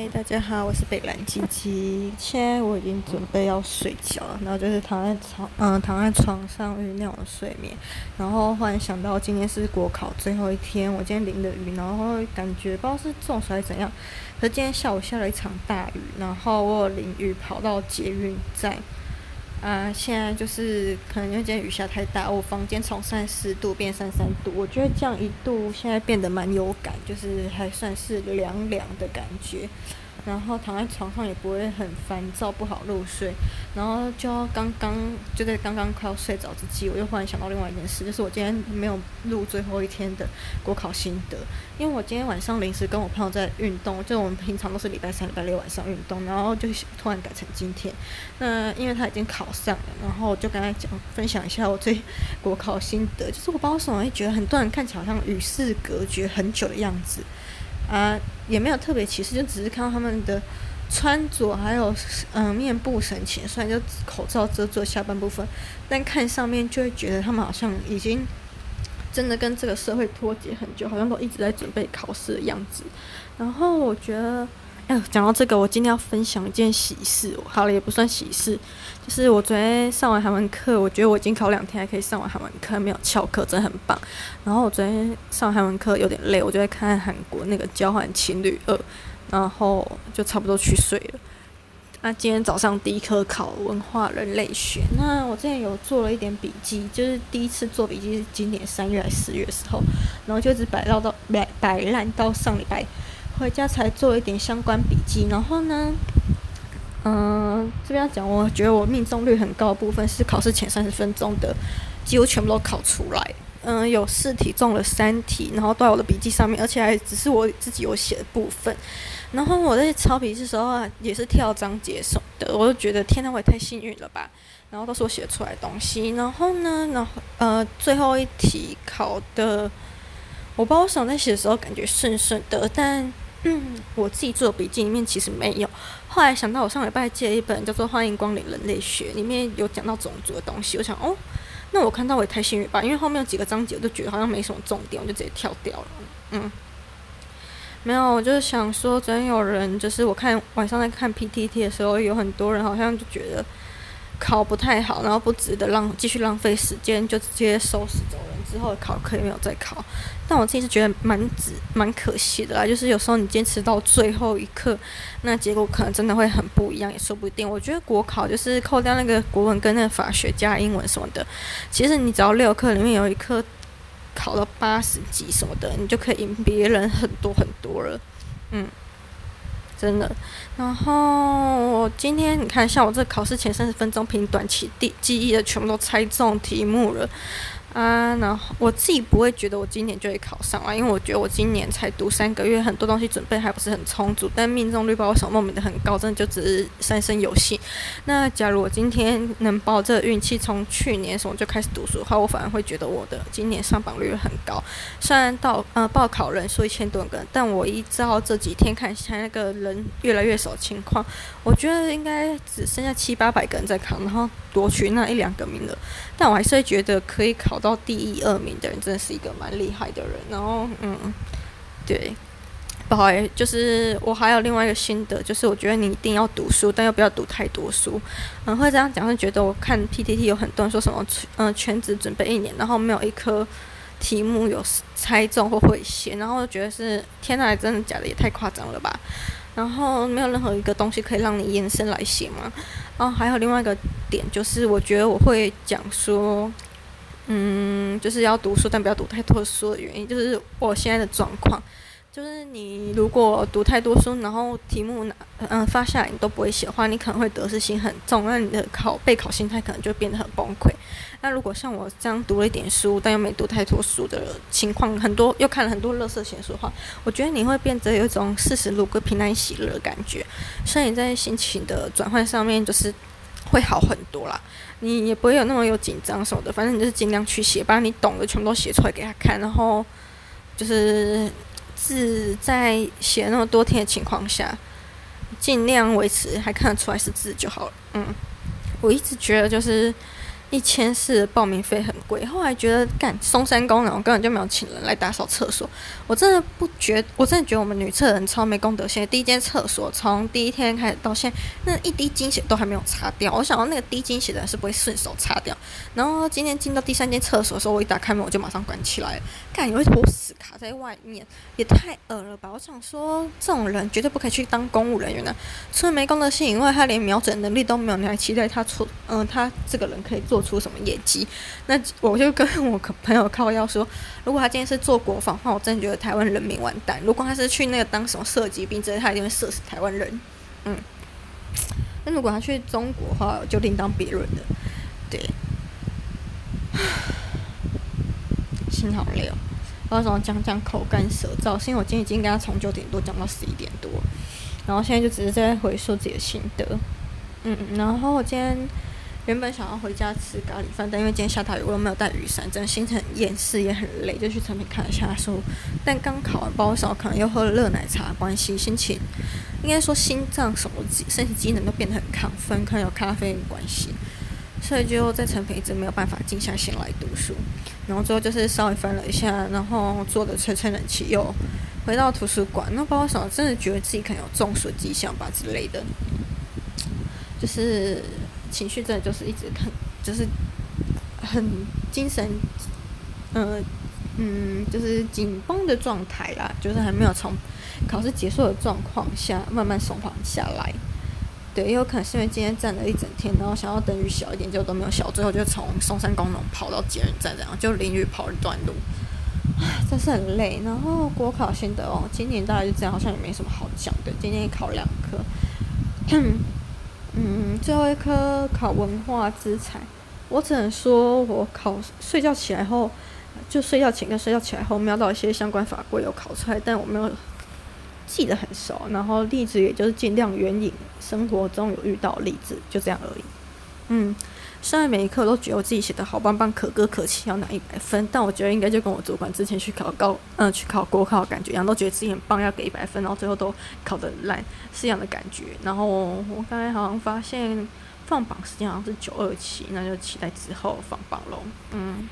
嗨，大家好，我是北蓝鸡鸡。现在我已经准备要睡觉了，然后就是躺在床，嗯、躺在床上酝酿的睡眠。然后忽然想到今天是国考最后一天，我今天淋的雨，然后感觉不知道是中暑还是怎样。可是今天下午下了一场大雨，然后我淋雨跑到捷运站。啊，现在就是可能因为今天雨下太大，我房间从三十度变三十三度，我觉得降一度现在变得蛮有感，就是还算是凉凉的感觉。然后躺在床上也不会很烦躁，不好入睡。然后就刚刚就在刚刚快要睡着之际，我又忽然想到另外一件事，就是我今天没有录最后一天的国考心得，因为我今天晚上临时跟我朋友在运动，就我们平常都是礼拜三、礼拜六晚上运动，然后就突然改成今天。那因为他已经考上了，然后就跟他讲分享一下我对国考心得，就是我不知道为什么会觉得很多人看起来好像与世隔绝很久的样子。啊，也没有特别歧视，就只是看到他们的穿着，还有嗯、呃、面部神情，虽然就口罩遮住下半部分，但看上面就会觉得他们好像已经真的跟这个社会脱节很久，好像都一直在准备考试的样子。然后我觉得。哎，讲到这个，我今天要分享一件喜事。好了，也不算喜事，就是我昨天上完韩文课，我觉得我已经考两天还可以上完韩文课，没有翘课，真的很棒。然后我昨天上韩文课有点累，我就在看韩国那个交换情侣二，然后就差不多去睡了。那今天早上第一科考文化人类学，那我之前有做了一点笔记，就是第一次做笔记是今年三月还是四月的时候，然后就一直摆到到摆摆烂到上礼拜。回家才做一点相关笔记，然后呢，嗯、这边要讲，我觉得我命中率很高的部分是考试前三十分钟的，几乎全部都考出来。嗯、有四题中了三题，然后都在我的笔记上面，而且还只是我自己有写的部分。然后我在抄笔记的时候啊，也是跳章节什么的，我就觉得天哪，我也太幸运了吧。然后都是我写出来的东西。然后呢，然后呃，最后一题考的，我不知道我想在写的时候感觉顺顺的，但。嗯，我自己做的笔记里面其实没有。后来想到我上礼拜借了一本叫做《欢迎光临人类学》，里面有讲到种族的东西。我想，哦，那我看到我也太幸运吧，因为后面有几个章节我就觉得好像没什么重点，我就直接跳掉了。嗯，没有，我就是想说，昨天有人就是我看晚上在看 PTT 的时候，有很多人好像就觉得考不太好，然后不值得浪继续浪费时间，就直接收拾走人。之后考可以没有再考。但我自己是觉得蛮值、蛮可惜的啦。就是有时候你坚持到最后一刻，那结果可能真的会很不一样，也说不定。我觉得国考就是扣掉那个国文跟那个法学加英文什么的，其实你只要六科里面有一科考到八十几什么的，你就可以赢别人很多很多了。嗯，真的。然后我今天你看，像我这考试前三十分钟凭短期记记忆的，全部都猜中题目了。啊，然后我自己不会觉得我今年就会考上啊，因为我觉得我今年才读三个月，很多东西准备还不是很充足，但命中率把我想莫名的很高，真的就只是三生有幸。那假如我今天能抱这个运气，从去年什么就开始读书的话，我反而会觉得我的今年上榜率很高。虽然到呃报考人数一千多个，但我依照这几天看起来那个人越来越少的情况，我觉得应该只剩下七八百个人在考，然后夺取那一两个名额。但我还是会觉得可以考到第一二名的人，真的是一个蛮厉害的人。然后，嗯，对，不好意思，就是我还有另外一个心得，就是我觉得你一定要读书，但又不要读太多书。嗯，会这样讲，会觉得我看 PTT 有很多人说什么，嗯，全职准备一年，然后没有一科题目有猜中或会写，然后觉得是天哪，真的假的？也太夸张了吧！然后没有任何一个东西可以让你延伸来写吗？然后还有另外一个点，就是我觉得我会讲说，嗯，就是要读书，但不要读太多书的原因，就是我现在的状况。就是你如果读太多书，然后题目拿嗯发下来你都不会写的话，你可能会得失心很重，那你的考备考心态可能就变得很崩溃。那如果像我这样读了一点书，但又没读太多书的情况，很多又看了很多乐色闲书的话，我觉得你会变得有一种四十如归、平安喜乐的感觉，所以在心情的转换上面就是会好很多啦。你也不会有那么有紧张什么的，反正你就是尽量去写，把你懂的全部都写出来给他看，然后就是。字在写那么多天的情况下，尽量维持还看得出来是字就好了。嗯，我一直觉得就是一千四报名费很贵。后来觉得干松山工人，我根本就没有请人来打扫厕所。我真的不觉，我真的觉得我们女厕人超没公德心。第一间厕所从第一天开始到现在，那一滴精血都还没有擦掉。我想到那个滴精血的人是不会顺手擦掉。然后今天进到第三间厕所的时候，我一打开门我就马上关起来了。干，有一坨屎卡在外面，也太恶了吧！我想说，这种人绝对不可以去当公务人员的。除了没公德心以外，他连瞄准能力都没有，你还期待他出？嗯，他这个人可以做出什么业绩？那我就跟我朋友靠腰说，如果他今天是做国防的话，我真的觉得台湾人民完蛋。如果他是去那个当什么射击兵之类，他一定会射死台湾人。嗯，那如果他去中国的话，就另当别论了。对，心好累哦。为什么讲讲口干舌燥？是因为我今天已经跟他从九点多讲到十一点多。然后现在就只是在回溯自己的心得，嗯，然后我今天原本想要回家吃咖喱饭，但因为今天下大雨，我又没有带雨伞，真的心情很厌世也很累，就去成品看了一下书。但刚考完包少，可能又喝了热奶茶关系，心情应该说心脏什么机身体机能都变得很亢奋，可能有咖啡因关系，所以就在成品一直没有办法静下心来读书。然后最后就是稍微翻了一下，然后坐着吹吹冷气又。回到图书馆，那包括什么？真的觉得自己可能有中暑迹象吧之类的，就是情绪真的就是一直很，就是很精神，嗯、呃、嗯，就是紧绷的状态啦，就是还没有从考试结束的状况下慢慢松缓下来。对，也有可能是因为今天站了一整天，然后想要等雨小一点，结果都没有小，最后就从松山工农跑到捷运站，这样就淋雨跑一段路。唉真是很累，然后国考心得哦，今年大概就这样，好像也没什么好讲的。今天考两科，嗯，最后一科考文化资产，我只能说我考睡觉起来后，就睡觉前跟睡觉起来后瞄到一些相关法规有考出来，但我没有记得很熟。然后例子也就是尽量援引生活中有遇到例子，就这样而已。嗯。虽然每一科都觉得我自己写的好棒棒，可歌可泣，要拿一百分，但我觉得应该就跟我主管之前去考高，嗯、去考国考感觉一样，都觉得自己很棒，要给一百分，然后最后都考的烂，是样的感觉。然后我刚才好像发现放榜时间好像是九二七，那就期待之后放榜喽。嗯。